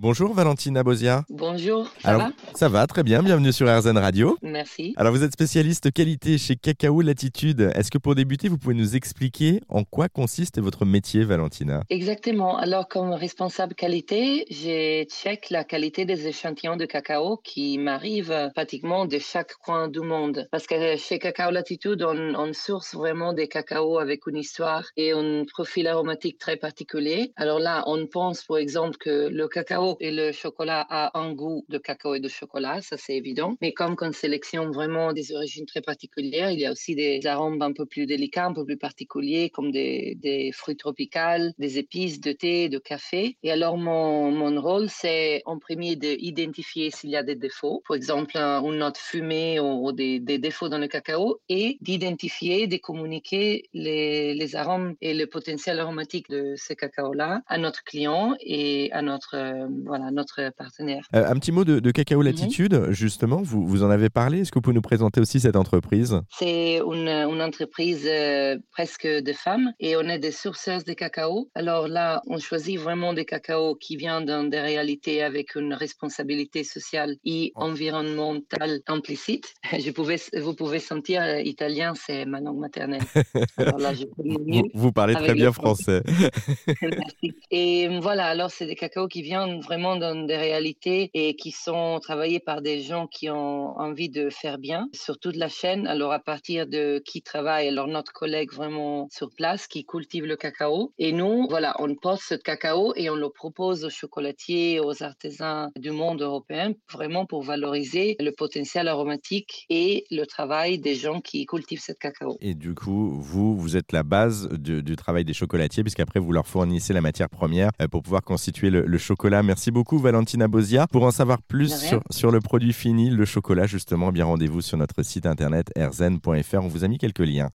Bonjour Valentina Bozia. Bonjour, ça va? Ça va, très bien, bienvenue sur RZN Radio. Merci. Alors vous êtes spécialiste qualité chez Cacao Latitude. Est-ce que pour débuter, vous pouvez nous expliquer en quoi consiste votre métier, Valentina? Exactement. Alors comme responsable qualité, je check la qualité des échantillons de cacao qui m'arrivent pratiquement de chaque coin du monde. Parce que chez Cacao Latitude, on, on source vraiment des cacaos avec une histoire et un profil aromatique très particulier. Alors là, on pense par exemple que le cacao et le chocolat a un goût de cacao et de chocolat, ça c'est évident. Mais comme qu'on sélectionne vraiment des origines très particulières, il y a aussi des arômes un peu plus délicats, un peu plus particuliers, comme des, fruits tropicaux, des épices, de thé, de café. Et alors mon, mon rôle, c'est en premier d'identifier s'il y a des défauts, par exemple une note fumée ou, des, défauts dans le cacao, et d'identifier, de communiquer les, les arômes et le potentiel aromatique de ce cacao-là à notre client et à notre voilà, notre partenaire. Euh, un petit mot de, Cacao mhm. Latitude, justement, vous, vous en avez parlé. Est-ce que vous pouvez nous présenter aussi cette entreprise? C'est une, une, entreprise euh, presque de femmes et on est des sourceurs de cacao. Alors là, on choisit vraiment des cacaos qui viennent dans des réalités avec une responsabilité sociale et environnementale implicite. Je pouvais, vous pouvez sentir, euh, italien, c'est ma langue maternelle. Alors là, je vous, vous parlez très bien français. Merci. Et voilà, alors c'est des cacaos qui viennent vraiment dans des réalités et qui sont travaillées par des gens qui ont envie de faire bien sur toute la chaîne. Alors à partir de qui travaille, alors notre collègue vraiment sur place qui cultive le cacao. Et nous, voilà, on pose ce cacao et on le propose aux chocolatiers, aux artisans du monde européen, vraiment pour valoriser le potentiel aromatique et le travail des gens qui cultivent ce cacao. Et du coup, vous, vous êtes la base du, travail des chocolatiers, puisqu'après, vous leur fournissez la matière première euh, pour pouvoir constituer le, chocolat beaucoup Valentina Bozia. Pour en savoir plus sur, le produit fini, le chocolat justement, bien rendez-vous sur notre site internet rzen.fr. On vous a mis quelques liens.